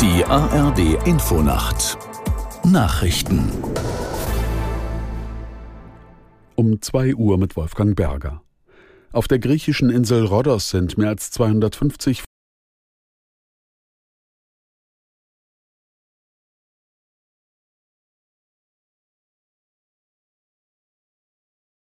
Die ARD Infonacht Nachrichten um 2 Uhr mit Wolfgang Berger. Auf der griechischen Insel Rhodos sind mehr als 250